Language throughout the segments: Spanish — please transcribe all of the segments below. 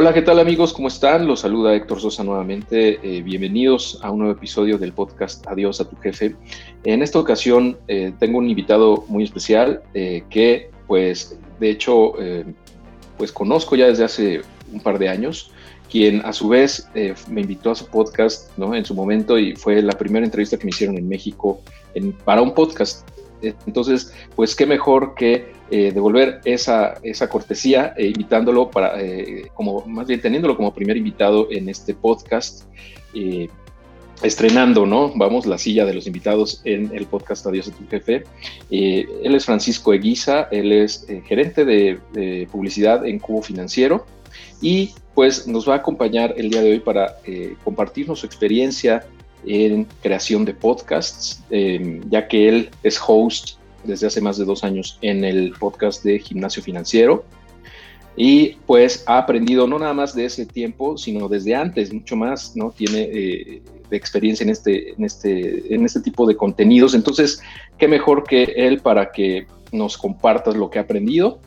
Hola, ¿qué tal amigos? ¿Cómo están? Los saluda Héctor Sosa nuevamente. Eh, bienvenidos a un nuevo episodio del podcast Adiós a tu jefe. En esta ocasión eh, tengo un invitado muy especial eh, que, pues, de hecho, pues conozco ya desde hace un par de años, quien a su vez me invitó a su podcast ¿no? en su momento y fue la primera entrevista que me hicieron en México para un podcast. Entonces, pues qué mejor que eh, devolver esa, esa cortesía, eh, invitándolo para, eh, como, más bien teniéndolo como primer invitado en este podcast, estrenando, ¿no? Vamos, la silla de los invitados en el podcast Adiós a tu jefe. él es Francisco Eguiza, él es gerente de, publicidad en Cubo Financiero y pues nos va a acompañar el día de hoy para compartirnos su experiencia en creación de podcasts, ya que él es host desde hace más de dos años en el podcast de Gimnasio Financiero. Y pues ha aprendido no nada más de ese tiempo, sino desde antes, mucho más, ¿no? Tiene eh, experiencia en este, en, este, en este tipo de contenidos. Entonces, qué mejor que él para que nos compartas lo que ha aprendido.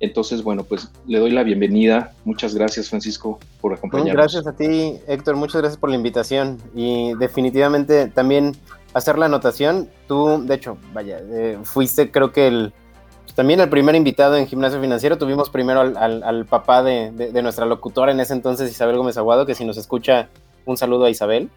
Entonces, bueno, pues le doy la bienvenida. Muchas gracias, Francisco, por acompañarnos. Gracias a ti, Héctor. Muchas gracias por la invitación. Y definitivamente también hacer la anotación. Tú, de hecho, vaya, eh, fuiste creo que el, pues, también el primer invitado en Gimnasio Financiero. Tuvimos primero al, papá de, nuestra locutora en ese entonces, Isabel Gómez Aguado, que si nos escucha, un saludo a Isabel.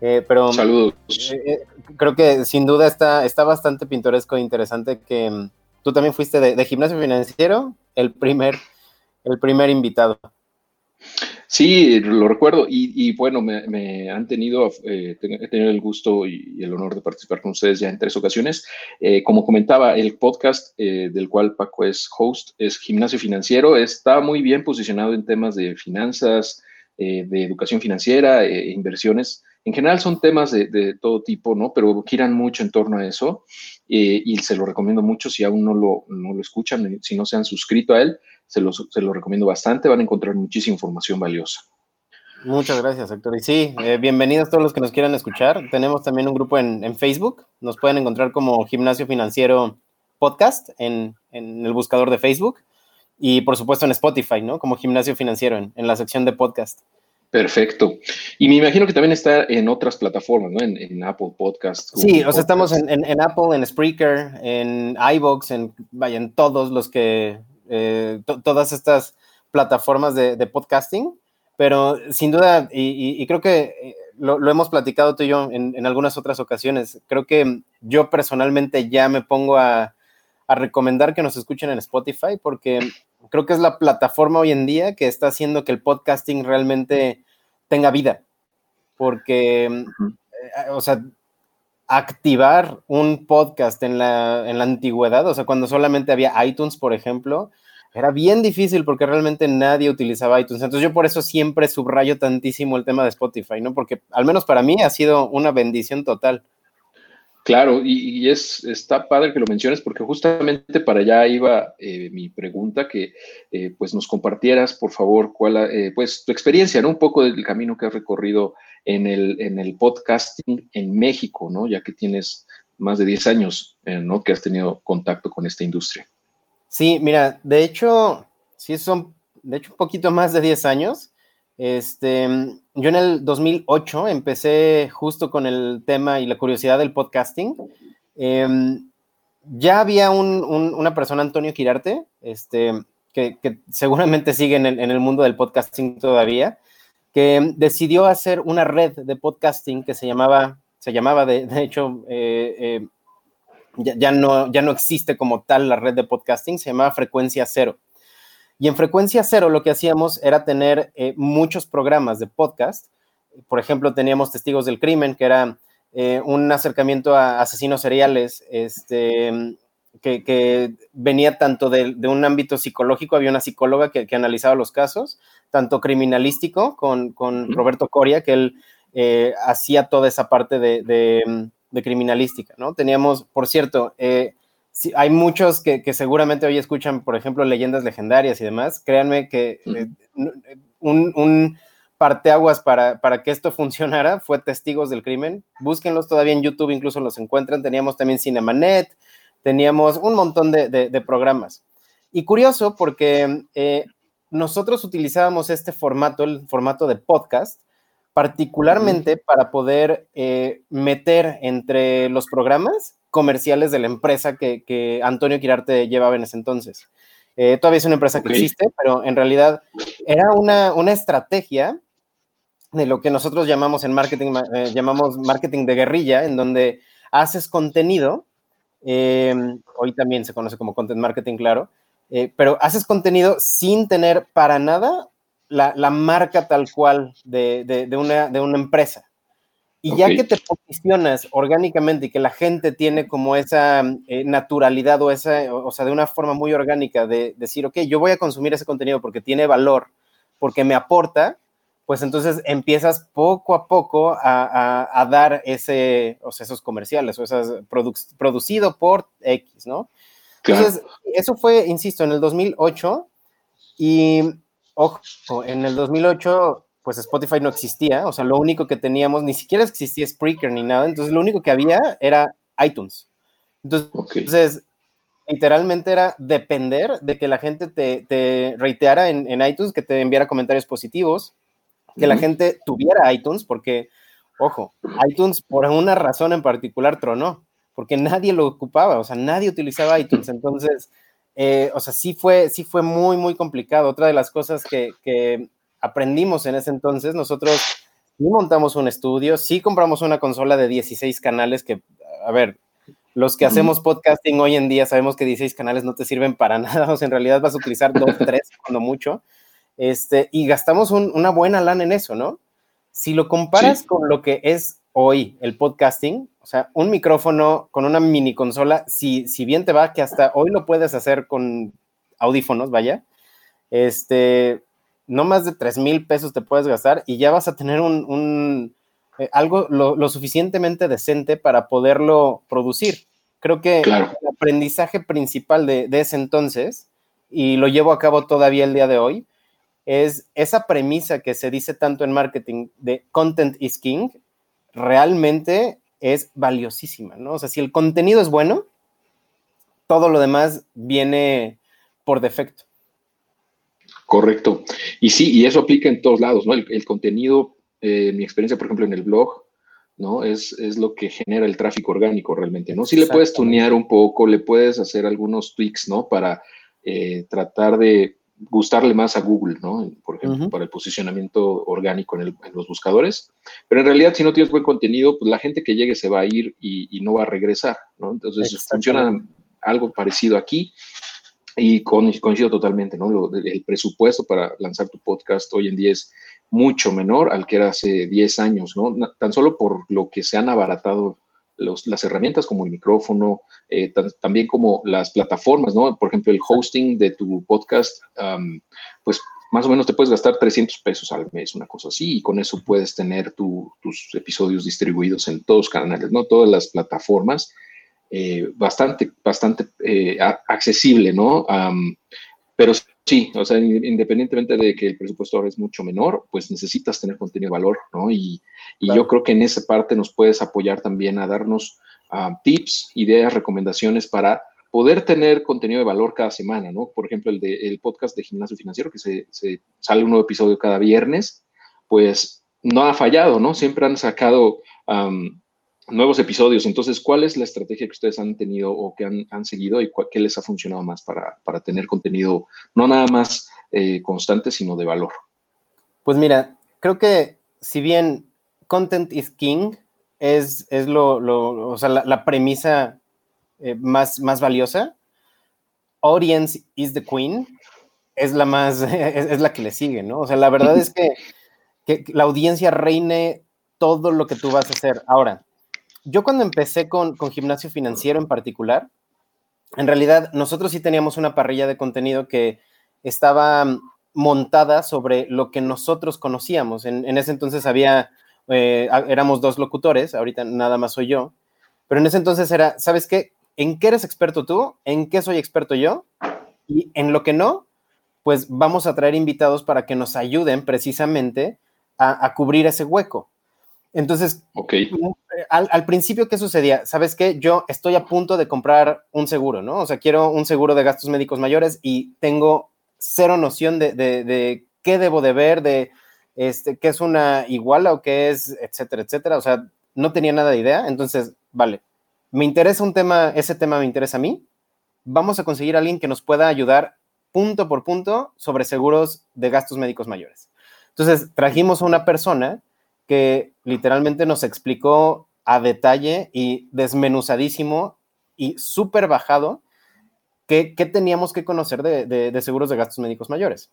Eh, pero Saludos. Eh, creo que sin duda está, está bastante pintoresco e interesante que mm, tú también fuiste de, de Gimnasio Financiero, el primer, el primer invitado. Sí, lo recuerdo y, bueno, me, han tenido, eh, he tenido el gusto y, el honor de participar con ustedes ya en tres ocasiones. Eh, como comentaba, el podcast eh, del cual Paco es host es Gimnasio Financiero, está muy bien posicionado en temas de finanzas, de educación financiera, e inversiones. En general son temas de, todo tipo, ¿no? Pero giran mucho en torno a eso y se lo recomiendo mucho si aún no lo, no lo escuchan, si no se han suscrito a él se lo, recomiendo bastante, van a encontrar muchísima información valiosa. Muchas gracias, Héctor. Y sí, eh, bienvenidos todos los que nos quieran escuchar. Tenemos también un grupo en, Facebook. Nos pueden encontrar como Gimnasio Financiero Podcast en, el buscador de Facebook. Y por supuesto en Spotify, ¿no? Como Gimnasio Financiero en, la sección de podcast. Perfecto. Y me imagino que también está en otras plataformas, ¿no? En, Apple Podcast. sí, o sea, estamos en, Apple, en Spreaker, en iBox, en, vaya, en todos los que eh, todas estas plataformas de, podcasting, pero sin duda, y, creo que eh, lo, hemos platicado tú y yo en, algunas otras ocasiones, creo que yo personalmente ya me pongo a, recomendar que nos escuchen en Spotify porque creo que es la plataforma hoy en día que está haciendo que el podcasting realmente tenga vida. Porque, eh, o sea, activar un podcast en la, en la antigüedad, o sea, cuando solamente había iTunes, por ejemplo, era bien difícil porque realmente nadie utilizaba iTunes. Entonces yo por eso siempre subrayo tantísimo el tema de Spotify, ¿no? Porque al menos para mí ha sido una bendición total. Claro, y, es, está padre que lo menciones porque justamente para allá iba eh, mi pregunta, que eh, pues nos compartieras, por favor, cuál, eh, pues tu experiencia, ¿no? Un poco del camino que has recorrido en el, en el podcasting en México, ¿no? Ya que tienes más de 10 años, ¿no? Que has tenido contacto con esta industria. Sí, mira, de hecho, sí son, de hecho, un poquito más de 10 años. Este, yo en el 2008 empecé justo con el tema y la curiosidad del podcasting. Em, ya había una persona, Antonio Quirarte, este, que, seguramente sigue en el, mundo del podcasting todavía, que decidió hacer una red de podcasting que se llamaba, se llamaba de, hecho, eh, eh, ya, no, ya no existe como tal la red de podcasting, se llamaba Frecuencia Cero. Y en Frecuencia Cero lo que hacíamos era tener eh, muchos programas de podcast. Por ejemplo, teníamos Testigos del Crimen, que era un acercamiento a asesinos seriales, este, que, venía tanto de, un ámbito psicológico, había una psicóloga que, analizaba los casos, tanto criminalístico con, Roberto Coria, que él eh, hacía toda esa parte de, criminalística, ¿no? Teníamos, por cierto, eh, hay muchos que, seguramente hoy escuchan, por ejemplo, leyendas legendarias y demás. Créanme que eh, un, un, parteaguas para, para que esto funcionara fue Testigos del Crimen. Búsquenlos todavía en YouTube, incluso los encuentran. Teníamos también Cinemanet, teníamos un montón de, programas. Y curioso porque eh, nosotros utilizábamos este formato, el formato de podcast, particularmente para poder eh, meter entre los programas comerciales de la empresa que, Antonio Quirarte llevaba en ese entonces. Eh, todavía es una empresa que existe, pero en realidad era una, una, estrategia de lo que nosotros llamamos en marketing, llamamos marketing de guerrilla, en donde haces contenido Em, hoy también se conoce como content marketing, claro, eh, pero haces contenido sin tener para nada la, marca tal cual de, una, de una empresa. Y ya que te posicionas orgánicamente y que la gente tiene como esa eh, naturalidad o esa, o sea, de una forma muy orgánica de decir, ok, yo voy a consumir ese contenido porque tiene valor, porque me aporta, pues entonces empiezas poco a poco a, dar ese, o sea, esos comerciales o esas producido por X, ¿no? Entonces, eso fue, insisto, en el 2008 y, ojo, en el 2008 pues Spotify no existía, o sea, lo único que teníamos, ni siquiera existía Spreaker ni nada, entonces lo único que había era iTunes. Entonces, literalmente era depender de que la gente te, te reiteara en, en, iTunes, que te enviara comentarios positivos, que la gente tuviera iTunes, porque, ojo, iTunes por una razón en particular tronó, porque nadie lo ocupaba, o sea, nadie utilizaba iTunes. Entonces, eh, o sea, sí fue, sí fue muy, muy complicado. Otra de las cosas que, que aprendimos en ese entonces, nosotros sí montamos un estudio, sí compramos una consola de 16 canales que, a ver, los que hacemos podcasting hoy en día sabemos que 16 canales no te sirven para nada, o sea, en realidad vas a utilizar dos, tres, cuando mucho. Este, y gastamos una buena lana en eso, ¿no? Si lo comparas con lo que es hoy el podcasting, o sea, un micrófono con una mini consola, si, si bien te va, que hasta hoy lo puedes hacer con audífonos, vaya, este, no más de 3 mil pesos te puedes gastar y ya vas a tener un, eh, algo lo, suficientemente decente para poderlo producir. Creo que el aprendizaje principal de, de, ese entonces, y lo llevo a cabo todavía el día de hoy, es esa premisa que se dice tanto en marketing de content is king, realmente es valiosísima, ¿no? O sea, si el contenido es bueno, todo lo demás viene por defecto. Correcto. Y sí, y eso aplica en todos lados, ¿no? El, contenido, eh, mi experiencia, por ejemplo, en el blog, ¿no? Es, es, lo que genera el tráfico orgánico realmente, ¿no? Si le puedes tunear un poco, le puedes hacer algunos tweaks, ¿no? Para eh, tratar de gustarle más a Google, ¿no? Por ejemplo, para el posicionamiento orgánico en, los buscadores. Pero en realidad, si no tienes buen contenido, pues la gente que llegue se va a ir y, no va a regresar, ¿no? Entonces, funciona algo parecido aquí y coincido totalmente, ¿no? el presupuesto para lanzar tu podcast hoy en día es mucho menor al que era hace 10 años, ¿no? Tan solo por lo que se han abaratado las herramientas como el micrófono, eh, también como las plataformas, ¿no? Por ejemplo, el hosting de tu podcast, pues más o menos te puedes gastar 300 pesos al mes, una cosa así, y con eso puedes tener tus episodios distribuidos en todos los canales, ¿no? Todas las plataformas, eh, bastante, bastante eh, accesible, ¿no? pero Sí, o sea, independientemente de que el presupuesto ahora es mucho menor, pues necesitas tener contenido de valor, ¿no? Y, yo creo que en esa parte nos puedes apoyar también a darnos tips, ideas, recomendaciones para poder tener contenido de valor cada semana, ¿no? Por ejemplo, el, de, el podcast de Gimnasio Financiero, que se, sale un nuevo episodio cada viernes, pues no ha fallado, ¿no? Siempre han sacado nuevos episodios. Entonces, ¿cuál es la estrategia que ustedes han tenido o que han, seguido y qué les ha funcionado más para, tener contenido no nada más eh, constante, sino de valor? Pues mira, creo que si bien content is king es, es lo, o sea, la, premisa eh, más, más valiosa, audience is the queen es la más, es, la que le sigue, ¿no? O sea, la verdad es que, que la audiencia reine todo lo que tú vas a hacer. Ahora, yo cuando empecé con, gimnasio financiero en particular, en realidad nosotros sí teníamos una parrilla de contenido que estaba montada sobre lo que nosotros conocíamos. En, ese entonces había, eh, éramos dos locutores, ahorita nada más soy yo, pero en ese entonces era, ¿sabes qué? ¿En qué eres experto tú? ¿En qué soy experto yo? Y en lo que no, pues vamos a traer invitados para que nos ayuden precisamente a, cubrir ese hueco. Entonces, okay. al, al, principio, ¿qué sucedía? ¿Sabes qué? Yo estoy a punto de comprar un seguro, ¿no? O sea, quiero un seguro de gastos médicos mayores y tengo cero noción de, qué debo de ver, de este, qué es una iguala o qué es, etcétera, etcétera. O sea, no tenía nada de idea. Entonces, vale, me interesa un tema, ese tema me interesa a mí. Vamos a conseguir a alguien que nos pueda ayudar punto por punto sobre seguros de gastos médicos mayores. Entonces, trajimos a una persona que literalmente nos explicó a detalle y desmenuzadísimo y súper bajado qué, teníamos que conocer de, seguros de gastos médicos mayores.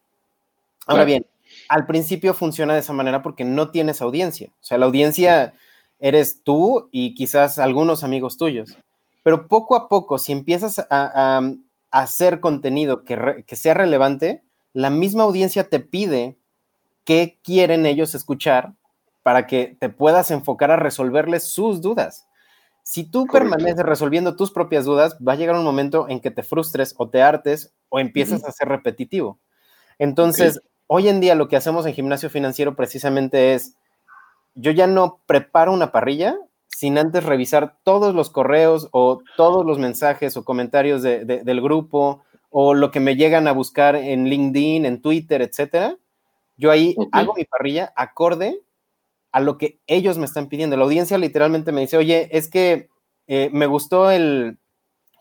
Ahora bien, al principio funciona de esa manera porque no tienes audiencia. O sea, la audiencia eres tú y quizás algunos amigos tuyos. Pero poco a poco, si empiezas a, hacer contenido que, que, sea relevante, la misma audiencia te pide qué quieren ellos escuchar para que te puedas enfocar a resolverles sus dudas. Si tú permaneces resolviendo tus propias dudas, va a llegar un momento en que te frustres o te hartes o empiezas a ser repetitivo. Entonces, hoy en día lo que hacemos en gimnasio financiero precisamente es, yo ya no preparo una parrilla sin antes revisar todos los correos o todos los mensajes o comentarios del grupo o lo que me llegan a buscar en LinkedIn, en Twitter, etcétera. Yo ahí hago mi parrilla acorde a lo que ellos me están pidiendo. La audiencia literalmente me dice, oye, es que eh, me gustó el,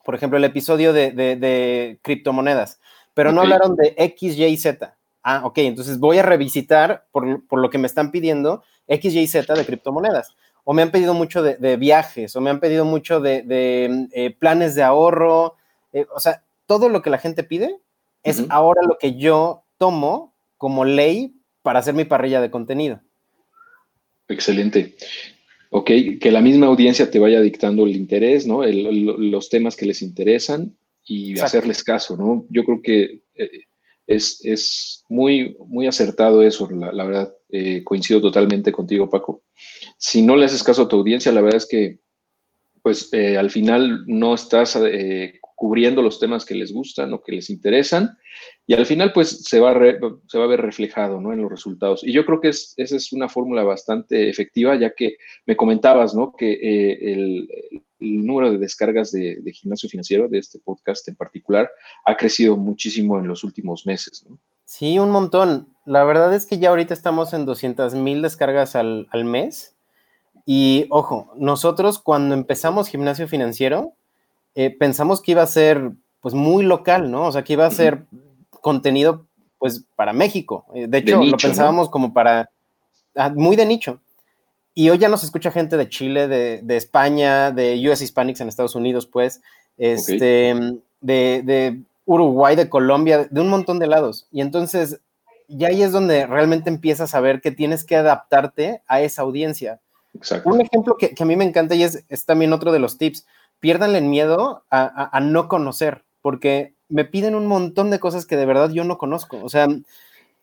por ejemplo, el episodio de, criptomonedas, pero no hablaron de X, Y, Z. Ah, ok, entonces voy a revisitar por, lo que me están pidiendo X, Y, Z de criptomonedas. O me han pedido mucho de, viajes, o me han pedido mucho de, eh, planes de ahorro. Eh, o sea, todo lo que la gente pide es ahora lo que yo tomo como ley para hacer mi parrilla de contenido. Excelente. Ok, que la misma audiencia te vaya dictando el interés, ¿no? los temas que les interesan y hacerles caso, ¿no? Yo creo que eh, es, muy, muy acertado eso, la, verdad. Eh, coincido totalmente contigo, Paco. Si no le haces caso a tu audiencia, la verdad es que, pues, eh, al final no estás cubriendo los temas que les gustan o que les interesan y al final pues se va a, se va a ver reflejado ¿no? en los resultados. Y yo creo que es, esa es una fórmula bastante efectiva ya que me comentabas ¿no? que eh, el, número de descargas de, gimnasio financiero de este podcast en particular ha crecido muchísimo en los últimos meses. Sí, un montón. La verdad es que ya ahorita estamos en 200 mil descargas al, al mes. Y ojo, nosotros cuando empezamos gimnasio financiero, eh, pensamos que iba a ser pues muy local, ¿no? O sea, que iba a ser contenido pues para México. Eh, de hecho, lo pensábamos como para ah, muy de nicho. Y hoy ya nos escucha gente de Chile, de, España, de US Hispanics en Estados Unidos, pues, este, de, de, Uruguay, de Colombia, de un montón de lados. Y entonces, ya ahí es donde realmente empiezas a ver que tienes que adaptarte a esa audiencia. Exacto. Un ejemplo que, que, a mí me encanta y es, es también otro de los tips pierdan el miedo a, no conocer, porque me piden un montón de cosas que de verdad yo no conozco. O sea,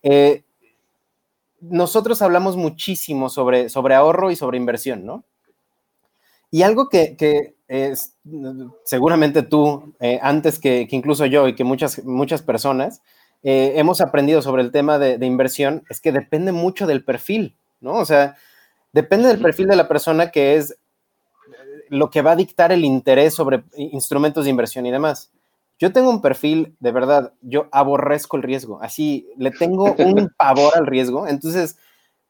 eh, nosotros hablamos muchísimo sobre, sobre ahorro y sobre inversión, ¿no? Y algo que, es, seguramente tú, eh, antes que, incluso yo y que muchas, muchas personas, eh, hemos aprendido sobre el tema de, de, inversión, es que depende mucho del perfil, ¿no? O sea, depende del perfil de la persona que es lo que va a dictar el interés sobre instrumentos de inversión y demás. Yo tengo un perfil, de verdad, yo aborrezco el riesgo, así le tengo un pavor al riesgo, entonces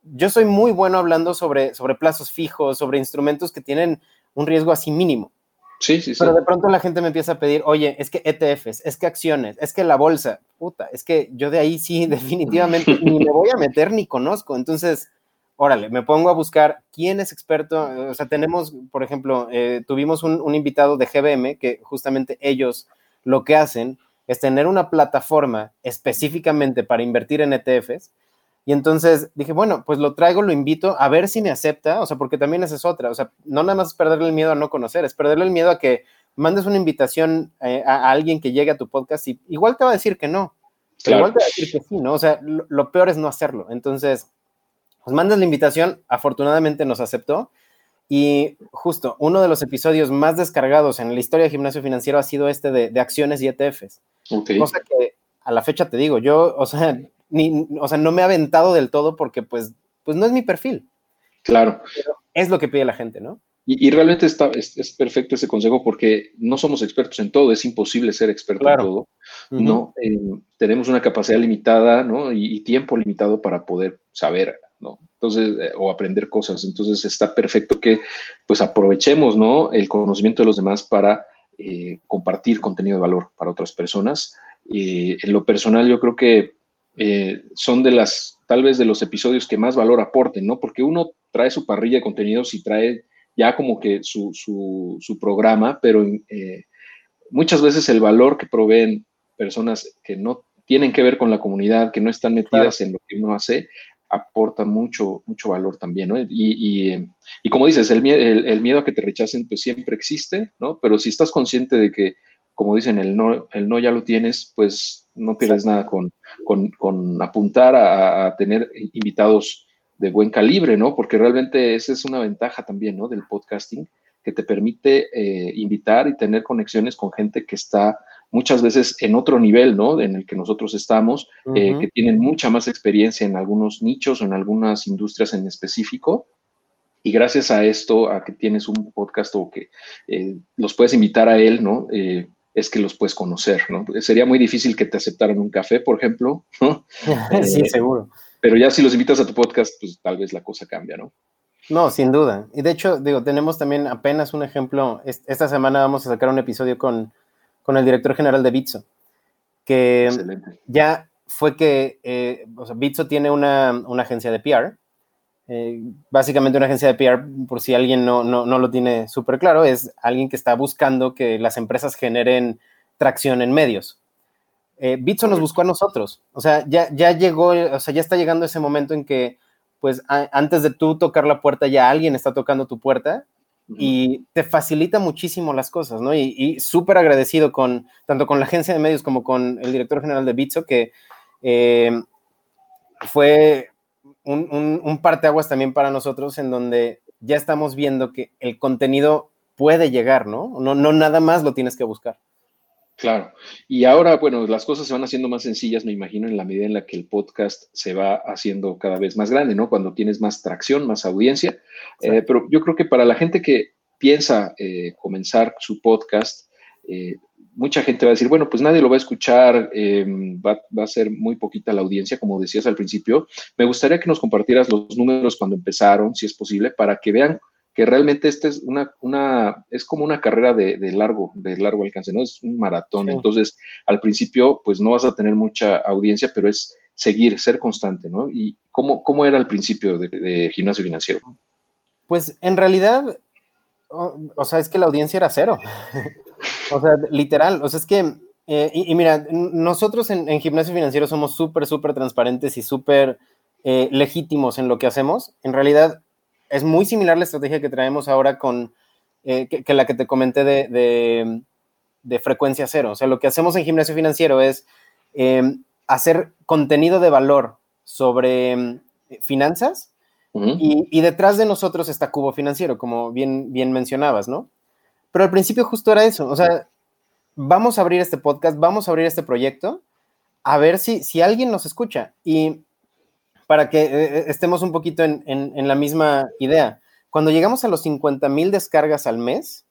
yo soy muy bueno hablando sobre, sobre plazos fijos, sobre instrumentos que tienen un riesgo así mínimo. Sí, sí, sí. Pero de pronto la gente me empieza a pedir, oye, es que ETFs, es que acciones, es que la bolsa, puta, es que yo de ahí sí definitivamente ni me voy a meter ni conozco. Entonces, órale, me pongo a buscar quién es experto. O sea, tenemos, por ejemplo, eh, tuvimos un, invitado de GBM que justamente ellos lo que hacen es tener una plataforma específicamente para invertir en ETFs. Y entonces dije, bueno, pues lo traigo, lo invito a ver si me acepta, o sea, porque también esa es otra, o sea, no nada más es perderle el miedo a no conocer, es perderle el miedo a que mandes una invitación eh, a, alguien que llegue a tu podcast y igual te va a decir que no. Igual te va a decir que sí, ¿no? O sea, lo, peor es no hacerlo. Entonces, pues mandas la invitación, afortunadamente nos aceptó. Y justo uno de los episodios más descargados en la historia de gimnasio financiero ha sido este de, acciones y ETFs. Cosa que a la fecha te digo, yo, o sea, ni, o sea, no me he aventado del todo porque pues, pues no es mi perfil. Claro. es lo que pide la gente, ¿no? Y, realmente está, es, perfecto ese consejo porque no somos expertos en todo, es imposible ser experto en todo, ¿no? Eh, tenemos una capacidad limitada, ¿no? Y, tiempo limitado para poder saber, ¿no? Entonces, eh, o aprender cosas. Entonces, está perfecto que, pues, aprovechemos, ¿no? El conocimiento de los demás para eh, compartir contenido de valor para otras personas. en lo personal, yo creo que son de las, tal vez de los episodios que más valor aporten, ¿no? Porque uno trae su parrilla de contenidos y trae ya como que su, su, programa, pero eh, muchas veces el valor que proveen personas que no tienen que ver con la comunidad, que no están metidas en lo que uno hace, aporta mucho, mucho valor también, ¿no? Y, y, como dices, el, el, miedo a que te rechacen pues siempre existe, ¿no? Pero si estás consciente de que, como dicen, el no, el no ya lo tienes, pues no pierdes nada con, con, con apuntar a, a, tener invitados de buen calibre, ¿no? Porque realmente esa es una ventaja también, ¿no? Del podcasting, que te permite eh, invitar y tener conexiones con gente que está muchas veces en otro nivel, ¿no? En el que nosotros estamos, eh, que tienen mucha más experiencia en algunos nichos o en algunas industrias en específico. Y gracias a esto, a que tienes un podcast o que eh, los puedes invitar a él, ¿no? es que los puedes conocer, ¿no? Sería muy difícil que te aceptaran un café, por ejemplo, ¿no? sí, seguro pero ya si los invitas a tu podcast, pues tal vez la cosa cambia, ¿no? No, sin duda. Y de hecho, digo, tenemos también apenas un ejemplo. Esta semana vamos a sacar un episodio con, el director general de Bitso, que ya fue que, eh, o sea, Bitso tiene una, agencia de PR. Eh, básicamente una agencia de PR, por si alguien no, no, no lo tiene súper claro, es alguien que está buscando que las empresas generen tracción en medios eh, Bitso nos buscó a nosotros. O sea, ya, ya llegó, o sea, ya está llegando ese momento en que, pues, antes de tú tocar la puerta, ya alguien está tocando tu puerta y te facilita muchísimo las cosas, ¿no? Y, súper agradecido con, tanto con la agencia de medios como con el director general de Bitso, que eh, fue un, parteaguas también para nosotros, en donde ya estamos viendo que el contenido puede llegar. No, no nada más lo tienes que buscar. Claro. Y ahora, bueno, las cosas se van haciendo más sencillas, me imagino, en la medida en la que el podcast se va haciendo cada vez más grande, ¿no? Cuando tienes más tracción, más audiencia. Eh, pero yo creo que para la gente que piensa eh, comenzar su podcast, eh, mucha gente va a decir, bueno, pues nadie lo va a escuchar, em, va, va, a ser muy poquita la audiencia, como decías al principio. Me gustaría que nos compartieras los números cuando empezaron, si es posible, para que vean que realmente esta es una, una, es como una carrera de, largo, de largo alcance, ¿no? Es un maratón. Entonces, al principio, pues no vas a tener mucha audiencia, pero es seguir, ser constante, ¿no? ¿Y cómo, cómo era al principio de, gimnasio financiero? Pues en realidad, o, sea, es que la audiencia era cero. o sea, literal, o sea, es que, eh, y, mira, nosotros en, gimnasio financiero somos súper, súper transparentes y súper eh, legítimos en lo que hacemos. En realidad, es muy similar la estrategia que traemos ahora con eh, que, la que te comenté de, frecuencia cero. O sea, lo que hacemos en gimnasio financiero es em, hacer contenido de valor sobre em, finanzas y, detrás de nosotros está Cubo Financiero, como bien, bien mencionabas, ¿no? Pero al principio justo era eso. O sea, vamos a abrir este podcast, vamos a abrir este proyecto, a ver si, si alguien nos escucha. Y para que eh, eh, estemos un poquito en, la misma idea. Cuando llegamos a los 50 mil descargas al mes,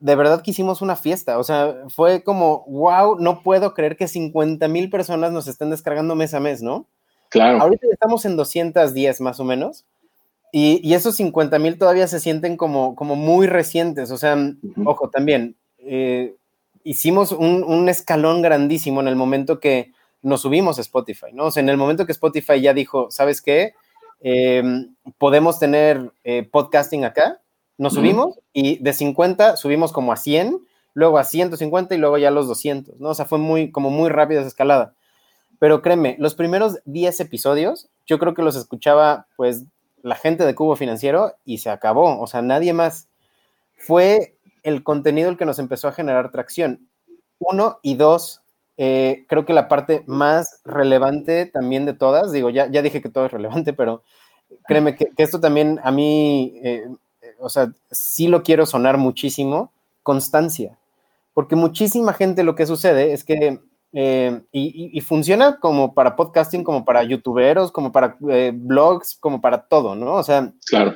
de verdad que hicimos una fiesta. O sea, fue como, wow, no puedo creer que 50 mil personas nos estén descargando mes a mes, ¿no? Claro. Ahorita estamos en 210 más o menos. Y, esos 50 mil todavía se sienten como, como muy recientes. O sea, ojo, también eh, hicimos un, un, escalón grandísimo en el momento que nos subimos a Spotify, ¿no? O sea, en el momento que Spotify ya dijo, ¿sabes qué? Em, podemos tener eh, podcasting acá, nos subimos y de 50 subimos como a 100, luego a 150 y luego ya a los 200, ¿no? O sea, fue muy, como muy rápida esa escalada. Pero créeme, los primeros 10 episodios, yo creo que los escuchaba, pues, la gente de Cubo Financiero y se acabó, o sea, nadie más. Fue el contenido el que nos empezó a generar tracción. Uno y dos, eh, creo que la parte más relevante también de todas, digo, ya, ya dije que todo es relevante, pero créeme que, esto también a mí, eh, o sea, sí lo quiero sonar muchísimo, constancia. Porque muchísima gente lo que sucede es que, eh, y, funciona como para podcasting, como para youtuberos, como para blogs, como para todo, ¿no? O sea, claro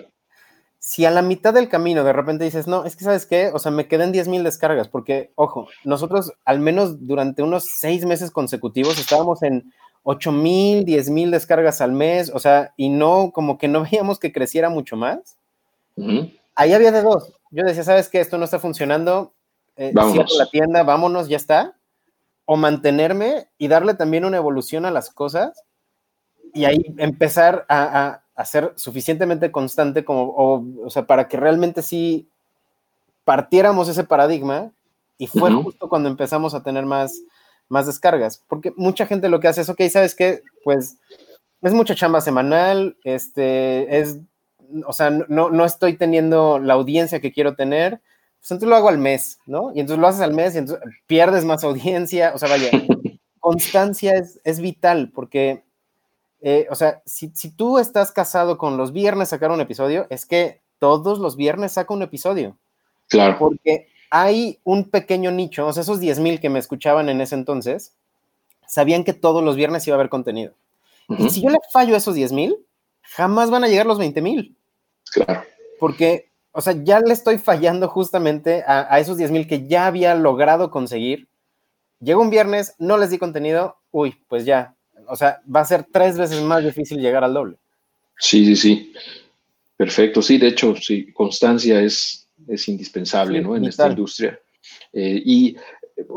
si a la mitad del camino de repente dices, no, es que sabes qué, o sea, me quedan 10 mil descargas, porque, ojo, nosotros al menos durante unos seis meses consecutivos estábamos en 8 mil, 10 mil descargas al mes, o sea, y no, como que no veíamos que creciera mucho más. Ahí había de dos. Yo decía, ¿sabes qué? Esto no está funcionando. Eh, cierro la tienda, vámonos, ya está. O mantenerme y darle también una evolución a las cosas y ahí empezar a a ser suficientemente constante como, o, sea, para que realmente sí partiéramos ese paradigma y fue justo cuando empezamos a tener más, más descargas, porque mucha gente lo que hace es, ok, ¿sabes qué? Pues es mucha chamba semanal, este, es, o sea, no, no estoy teniendo la audiencia que quiero tener, pues entonces lo hago al mes, ¿no? Y entonces lo haces al mes y entonces pierdes más audiencia, o sea, vaya, constancia es, es vital, porque eh, o sea, si, tú estás casado con los viernes sacar un episodio, es que todos los viernes saca un episodio. Claro. Porque hay un pequeño nicho, o sea, esos 10 mil que me escuchaban en ese entonces, sabían que todos los viernes iba a haber contenido. Y si yo le fallo a esos 10 mil, jamás van a llegar los 20 mil. Claro. Porque, o sea, ya le estoy fallando justamente a, a esos 10 mil que ya había logrado conseguir. Llegó un viernes, no les di contenido, uy, pues ya, o sea, va a ser tres veces más difícil llegar al doble. Sí, sí, sí. Perfecto. Sí, de hecho, sí, constancia es, es indispensable, ¿no? En esta industria. Eh, y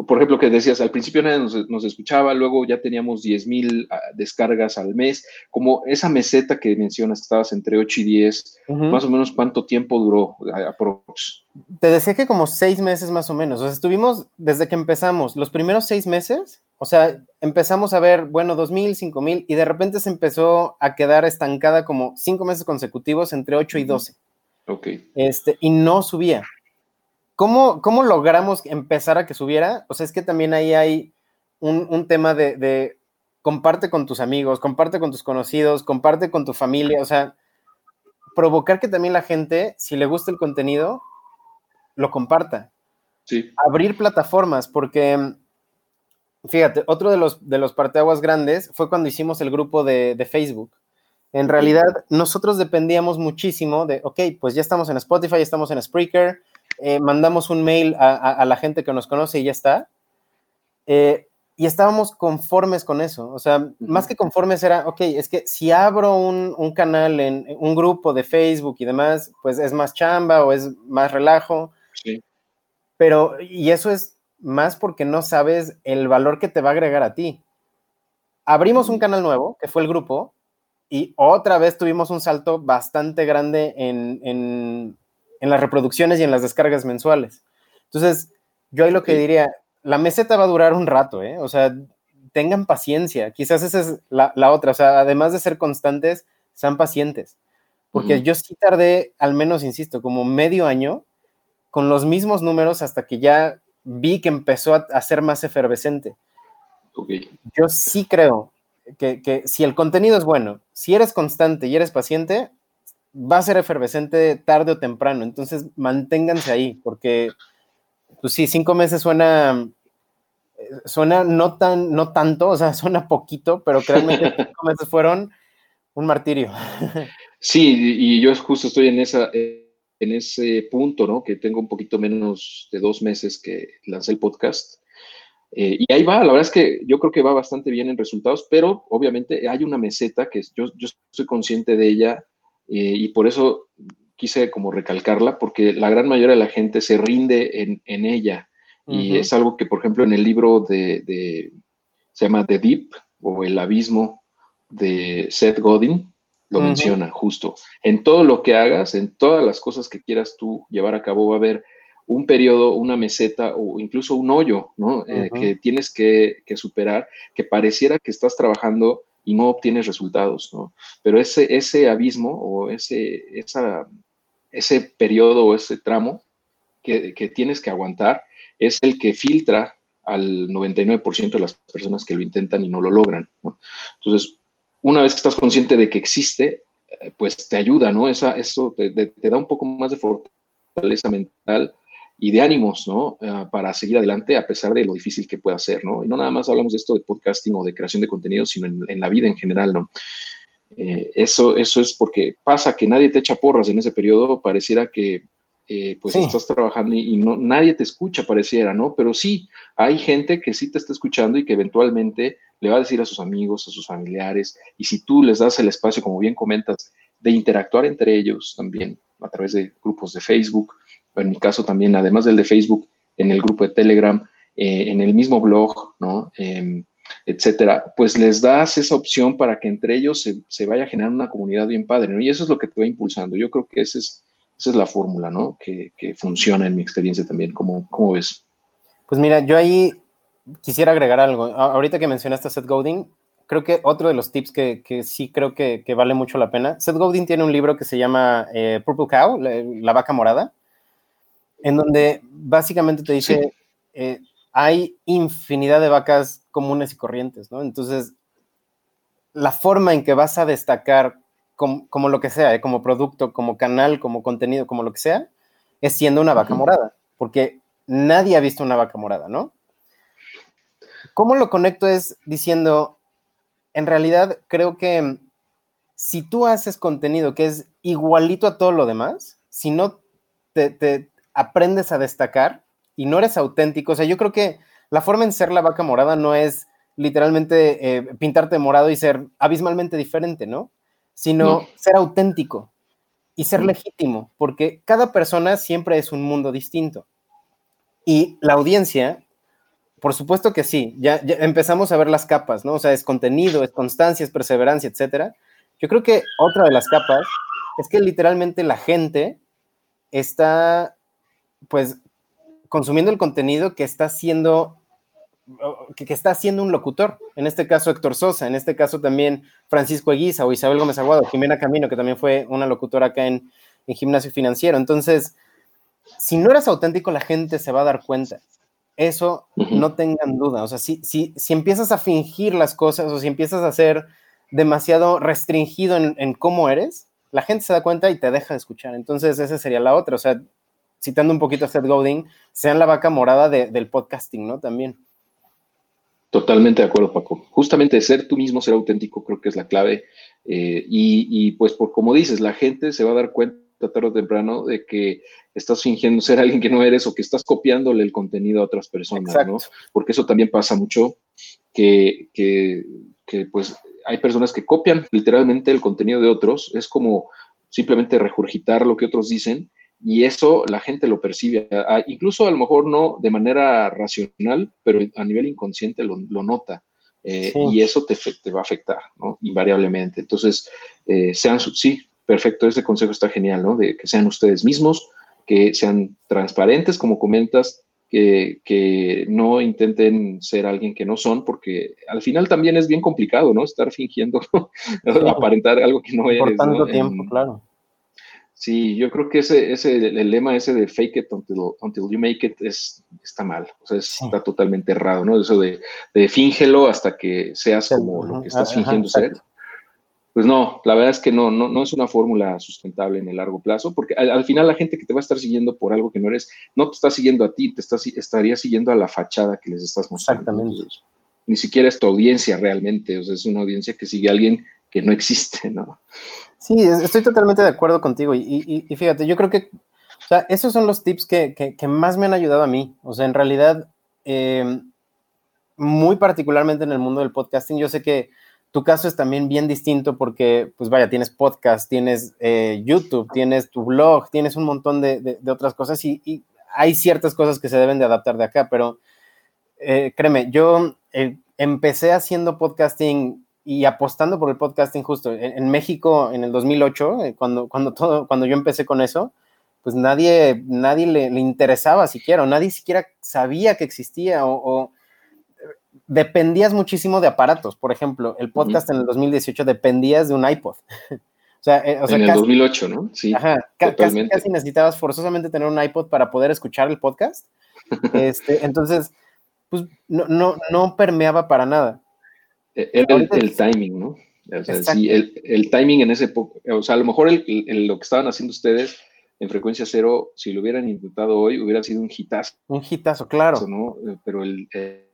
por ejemplo, que decías, al principio nadie nos, escuchaba, luego ya teníamos 10 mil ah, descargas al mes, como esa meseta que mencionas, que estabas entre 8 y 10, más o menos cuánto tiempo duró, aprox. Te decía que como seis meses más o menos, o sea, estuvimos desde que empezamos, los primeros seis meses, o sea, empezamos a ver, bueno, 2 mil, 5 mil, y de repente se empezó a quedar estancada como cinco meses consecutivos entre 8 y 12. Ok. Este, y no subía. ¿Cómo, ¿Cómo logramos empezar a que subiera? O sea, es que también ahí hay un, tema de, comparte con tus amigos, comparte con tus conocidos, comparte con tu familia, o sea, provocar que también la gente, si le gusta el contenido, lo comparta. Sí. Abrir plataformas, porque fíjate, otro de los, de los parteaguas grandes fue cuando hicimos el grupo de, de, Facebook. En realidad, nosotros dependíamos muchísimo de, ok, pues ya estamos en Spotify, ya estamos en Spreaker, eh, mandamos un mail a, la gente que nos conoce y ya está. Eh, y estábamos conformes con eso. O sea, más que conformes era, ok, es que si abro un, canal en un grupo de Facebook y demás, pues es más chamba o es más relajo. Sí. Pero, y eso es más porque no sabes el valor que te va a agregar a ti. Abrimos un canal nuevo, que fue el grupo, y otra vez tuvimos un salto bastante grande en, en las reproducciones y en las descargas mensuales. Entonces, yo ahí lo que diría, la meseta va a durar un rato, ¿eh? O sea, tengan paciencia. Quizás esa es la, otra. O sea, además de ser constantes, sean pacientes. Porque yo sí tardé, al menos, insisto, como medio año con los mismos números hasta que ya vi que empezó a, ser más efervescente. Yo sí creo que, que, si el contenido es bueno, si eres constante y eres paciente, va a ser efervescente tarde o temprano, entonces manténganse ahí, porque, pues sí, cinco meses suena, suena no tan, no tanto, o sea, suena poquito, pero créanme que cinco meses fueron un martirio. Sí, y yo justo estoy en esa, en ese punto, ¿no? Que tengo un poquito menos de dos meses que lancé el podcast. Eh, y ahí va, la verdad es que yo creo que va bastante bien en resultados, pero obviamente hay una meseta que yo, yo estoy consciente de ella eh, y por eso quise como recalcarla, porque la gran mayoría de la gente se rinde en, ella. Y es algo que, por ejemplo, en el libro de, se llama The Deep o El Abismo de Seth Godin, lo menciona justo. En todo lo que hagas, en todas las cosas que quieras tú llevar a cabo, va a haber un periodo, una meseta o incluso un hoyo, ¿no? Eh, que tienes que, que, superar, que pareciera que estás trabajando y no obtienes resultados, ¿no? Pero ese, ese abismo o ese, esa, ese periodo o ese tramo que, que tienes que aguantar es el que filtra al 99% de las personas que lo intentan y no lo logran. Entonces, una vez que estás consciente de que existe, eh, pues te ayuda, ¿no? Esa, eso te, da un poco más de fortaleza mental y de ánimos, ¿no? Eh, para seguir adelante a pesar de lo difícil que pueda ser, ¿no? Y no nada más hablamos de esto de podcasting o de creación de contenido, sino en, la vida en general, ¿no? Eh, eso, eso es porque pasa que nadie te echa porras en ese periodo, pareciera que eh, pues estás trabajando y, no, nadie te escucha, pareciera, ¿no? Pero sí, hay gente que sí te está escuchando y que eventualmente le va a decir a sus amigos, a sus familiares, y si tú les das el espacio, como bien comentas, de interactuar entre ellos también a través de grupos de Facebook, en mi caso también, además del de Facebook, en el grupo de Telegram, eh, en el mismo blog, ¿no? Em, etcétera, pues les das esa opción para que entre ellos se, se, vaya a generar una comunidad bien padre, ¿no? Y eso es lo que te va impulsando. Yo creo que ese es esa es la fórmula, ¿no? Que, funciona en mi experiencia también. ¿Cómo, ¿Cómo, ves? Pues mira, yo ahí quisiera agregar algo. Ahorita que mencionaste a Seth Godin, creo que otro de los tips que, sí creo que, vale mucho la pena. Seth Godin tiene un libro que se llama eh, Purple Cow, la, vaca morada, en donde básicamente te dice, eh, hay infinidad de vacas comunes y corrientes, ¿no? Entonces, la forma en que vas a destacar como, lo que sea, ¿eh? como producto, como canal, como contenido, como lo que sea, es siendo una vaca morada, porque nadie ha visto una vaca morada, ¿no? ¿Cómo lo conecto? Es diciendo, en realidad creo que si tú haces contenido que es igualito a todo lo demás, si no te, aprendes a destacar y no eres auténtico, o sea, yo creo que la forma en ser la vaca morada no es literalmente eh, pintarte morado y ser abismalmente diferente, ¿no? Sino ser auténtico y ser legítimo, porque cada persona siempre es un mundo distinto. Y la audiencia, por supuesto que sí, ya, empezamos a ver las capas, ¿no? O sea, es contenido, es constancia, es perseverancia, etcétera. Yo creo que otra de las capas es que literalmente la gente está, pues, consumiendo el contenido que está siendo que, está haciendo un locutor, en este caso Héctor Sosa, en este caso también Francisco Eguiza o Isabel Gómez Aguado, Jimena Camino, que también fue una locutora acá en, Gimnasio Financiero. Entonces, si no eres auténtico, la gente se va a dar cuenta. Eso no tengan duda. O sea, si, si, si empiezas a fingir las cosas o si empiezas a ser demasiado restringido en, cómo eres, la gente se da cuenta y te deja de escuchar. Entonces, esa sería la otra. O sea, citando un poquito a Seth Godin, sean la vaca morada del podcasting, ¿no? También. Totalmente de acuerdo, Paco. Justamente ser tú mismo, ser auténtico, creo que es la clave. Eh, y, pues, por como dices, la gente se va a dar cuenta tarde o temprano de que estás fingiendo ser alguien que no eres o que estás copiándole el contenido a otras personas, ¿no? Porque eso también pasa mucho, que, que, que, pues hay personas que copian literalmente el contenido de otros, es como simplemente regurgitar lo que otros dicen y eso la gente lo percibe, incluso a lo mejor no de manera racional, pero a nivel inconsciente lo, nota. Eh, y eso te, te, va a afectar, ¿no? Invariablemente. Entonces, eh, sean, sí, perfecto, ese consejo está genial, ¿no? De que sean ustedes mismos, que sean transparentes, como comentas, que, que, no intenten ser alguien que no son, porque al final también es bien complicado, ¿no? Estar fingiendo, aparentar algo que no eres. Por tanto tiempo, claro. Sí, yo creo que ese, ese, el lema ese de fake it until, you make it es, está mal, o sea, está totalmente errado, ¿no? Eso de, de fíngelo hasta que seas como lo que estás fingiendo ser. Pues no, la verdad es que no, no, no es una fórmula sustentable en el largo plazo, porque al, final la gente que te va a estar siguiendo por algo que no eres, no te está siguiendo a ti, te está, estaría siguiendo a la fachada que les estás mostrando. Exactamente. ni siquiera es tu audiencia realmente, o sea, es una audiencia que sigue a alguien que no existe, ¿no? Sí, estoy totalmente de acuerdo contigo. Y, fíjate, yo creo que, o sea, esos son los tips que, más me han ayudado a mí. O sea, en realidad, eh, muy particularmente en el mundo del podcasting, yo sé que tu caso es también bien distinto porque, pues vaya, tienes podcast, tienes eh, YouTube, tienes tu blog, tienes un montón de, otras cosas y, hay ciertas cosas que se deben de adaptar de acá, pero eh, créeme, yo empecé haciendo podcasting y apostando por el podcasting justo. En, México, en el 2008, eh, cuando, cuando, todo, cuando yo empecé con eso, pues nadie, nadie le, interesaba siquiera, o nadie siquiera sabía que existía, o, dependías muchísimo de aparatos. Por ejemplo, el podcast en el 2018 dependías de un iPod. O sea, eh, en el 2008, ¿no? Sí. Ajá, casi, casi, necesitabas forzosamente tener un iPod para poder escuchar el podcast. este, entonces, pues no, no, no permeaba para nada. E, era el, timing, ¿no? O sea, sí, el, timing en ese época, o sea, a lo mejor lo que estaban haciendo ustedes en frecuencia cero, si lo hubieran intentado hoy, hubiera sido un hitazo. Un hitazo, claro. ¿no? Eh, pero el, eh,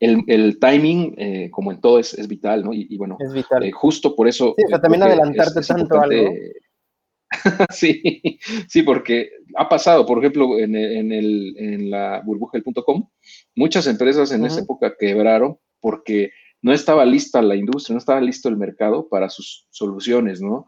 el, timing, eh, como en todo, es, vital, ¿no? Y, bueno, es vital. justo por eso. Sí, también adelantarte tanto algo. sí, sí, porque ha pasado, por ejemplo, en, el, en la burbuja.com, muchas empresas en esa época quebraron porque no estaba lista la industria, no estaba listo el mercado para sus soluciones, ¿no?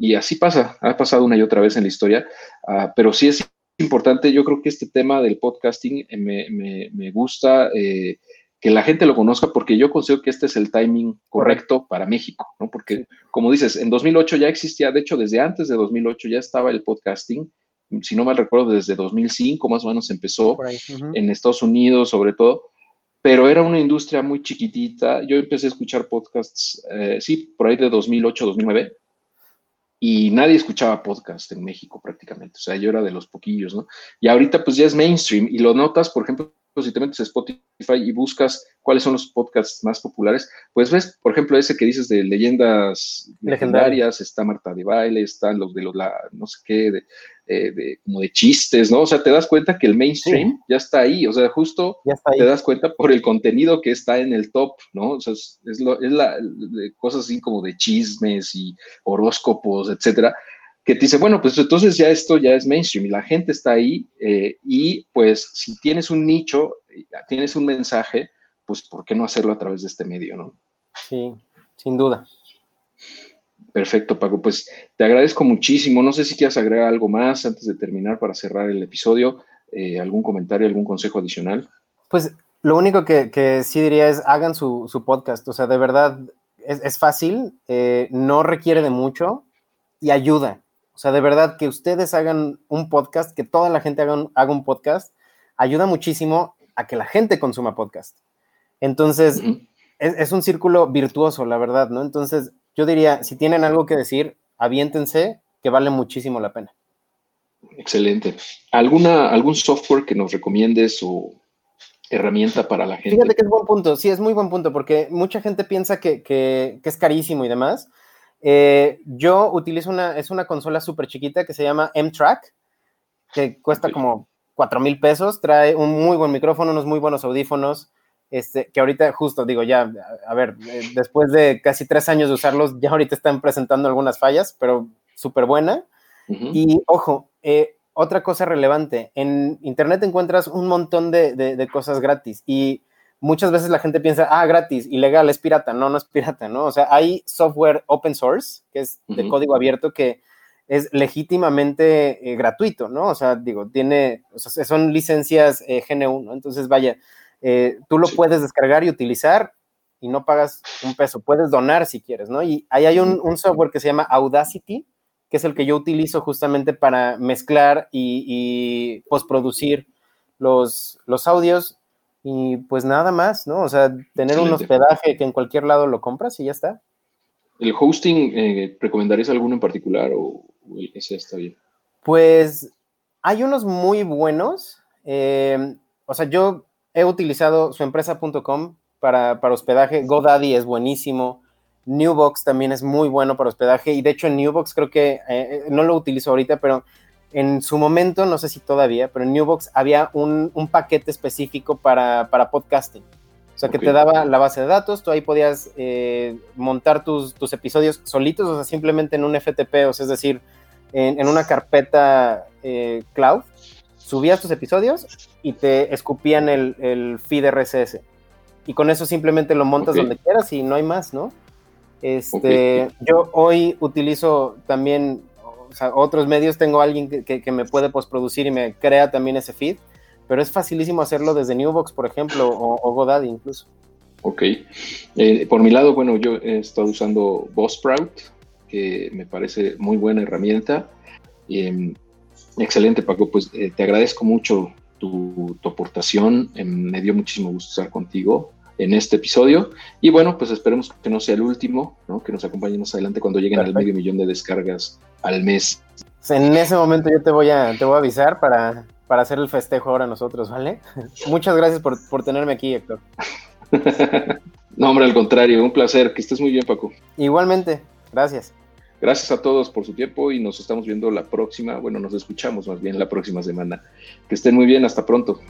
Y así pasa, ha pasado una y otra vez en la historia, ah, pero sí es importante, yo creo que este tema del podcasting eh, me, me, gusta. Eh, que la gente lo conozca porque yo considero que este es el timing correcto para México, ¿no? Porque, como dices, en 2008 ya existía, de hecho, desde antes de 2008 ya estaba el podcasting, si no mal recuerdo, desde 2005 más o menos empezó en Estados Unidos, sobre todo, pero era una industria muy chiquitita. Yo empecé a escuchar podcasts, eh, sí, por ahí de 2008, 2009, y nadie escuchaba podcast en México prácticamente, o sea, yo era de los poquillos, ¿no? Y ahorita pues ya es mainstream y lo notas, por ejemplo, si te metes a Spotify y buscas cuáles son los podcasts más populares, pues ves, por ejemplo, ese que dices de leyendas legendarias, está Marta de Baile, están los de los, la, no sé qué, eh, de, como de chistes, ¿no? O sea, te das cuenta que el mainstream ya está ahí, o sea, justo te das cuenta por el contenido que está en el top, ¿no? O sea, es, lo, es la, cosas así como de chismes y horóscopos, etcétera, que te dice, bueno, pues entonces ya esto ya es mainstream y la gente está ahí eh, y pues si tienes un nicho, tienes un mensaje, pues ¿por qué no hacerlo a través de este medio, no? Sí, sin duda. Perfecto, Paco. Pues te agradezco muchísimo. No sé si quieres agregar algo más antes de terminar para cerrar el episodio. Eh, ¿Algún comentario, algún consejo adicional? Pues lo único que, sí diría es hagan su, podcast. O sea, de verdad es, fácil, eh, no requiere de mucho y ayuda. O sea, de verdad que ustedes hagan un podcast, que toda la gente haga un, haga un podcast, ayuda muchísimo a que la gente consuma podcast. Entonces, es, un círculo virtuoso, la verdad, ¿no? Entonces, yo diría, si tienen algo que decir, aviéntense, que vale muchísimo la pena. Excelente. ¿Alguna, ¿Algún software que nos recomiendes o herramienta para la gente? Fíjate que es buen punto, sí, es muy buen punto, porque mucha gente piensa que es carísimo y demás, eh, yo utilizo una, es una consola súper chiquita que se llama M-Track, que cuesta como 4 mil pesos, trae un muy buen micrófono, unos muy buenos audífonos, este, que ahorita justo digo ya, a ver, eh, después de casi tres años de usarlos, ya ahorita están presentando algunas fallas, pero súper buena. Y ojo, eh, otra cosa relevante, en Internet encuentras un montón de, de cosas gratis y muchas veces la gente piensa, ah, gratis, ilegal, es pirata. No, no es pirata, ¿no? O sea, hay software open source, que es de código abierto, que es legítimamente eh, gratuito, ¿no? O sea, digo, tiene, o sea, son licencias eh, GNU, ¿no? Entonces, vaya, eh, tú lo puedes descargar y utilizar y no pagas un peso, puedes donar si quieres, ¿no? Y ahí hay un, software que se llama Audacity, que es el que yo utilizo justamente para mezclar y, y postproducir los, los audios y pues nada más, ¿no? O sea, tener un hospedaje que en cualquier lado lo compras y ya está. ¿El hosting eh, recomendarías alguno en particular o, ese está bien? Pues hay unos muy buenos. Eh, o sea, yo he utilizado su empresa.com para, para hospedaje. GoDaddy es buenísimo. Newbox también es muy bueno para hospedaje. Y de hecho, en Newbox creo que eh, no lo utilizo ahorita, pero en su momento, no sé si todavía, pero en Newbox había un, paquete específico para, podcasting. O sea, que te daba la base de datos, tú ahí podías eh, montar tus, episodios solitos, o sea, simplemente en un FTP, o sea, es decir, en, una carpeta eh, cloud, subías tus episodios y te escupían el, feed RSS. Y con eso simplemente lo montas donde quieras y no hay más, ¿no? Este, Yo hoy utilizo también o sea, otros medios tengo alguien que, me puede postproducir y me crea también ese feed, pero es facilísimo hacerlo desde Newbox, por ejemplo, o, GoDaddy incluso. Ok. Eh, por mi lado, bueno, yo he estado usando Buzzsprout, que me parece muy buena herramienta. Em, excelente, Paco. Pues eh, te agradezco mucho tu, aportación. Em, me dio muchísimo gusto estar contigo. en este episodio. Y bueno, pues esperemos que no sea el último, ¿no? que nos acompañe más adelante cuando lleguen al medio millón de descargas al mes. En ese momento yo te voy a, te voy a avisar para, para hacer el festejo ahora nosotros, ¿vale? Muchas gracias por, por tenerme aquí, Héctor. no, hombre, al contrario, un placer. Que estés muy bien, Paco. Igualmente, gracias. Gracias a todos por su tiempo y nos estamos viendo la próxima, bueno, nos escuchamos más bien la próxima semana. Que estén muy bien, hasta pronto.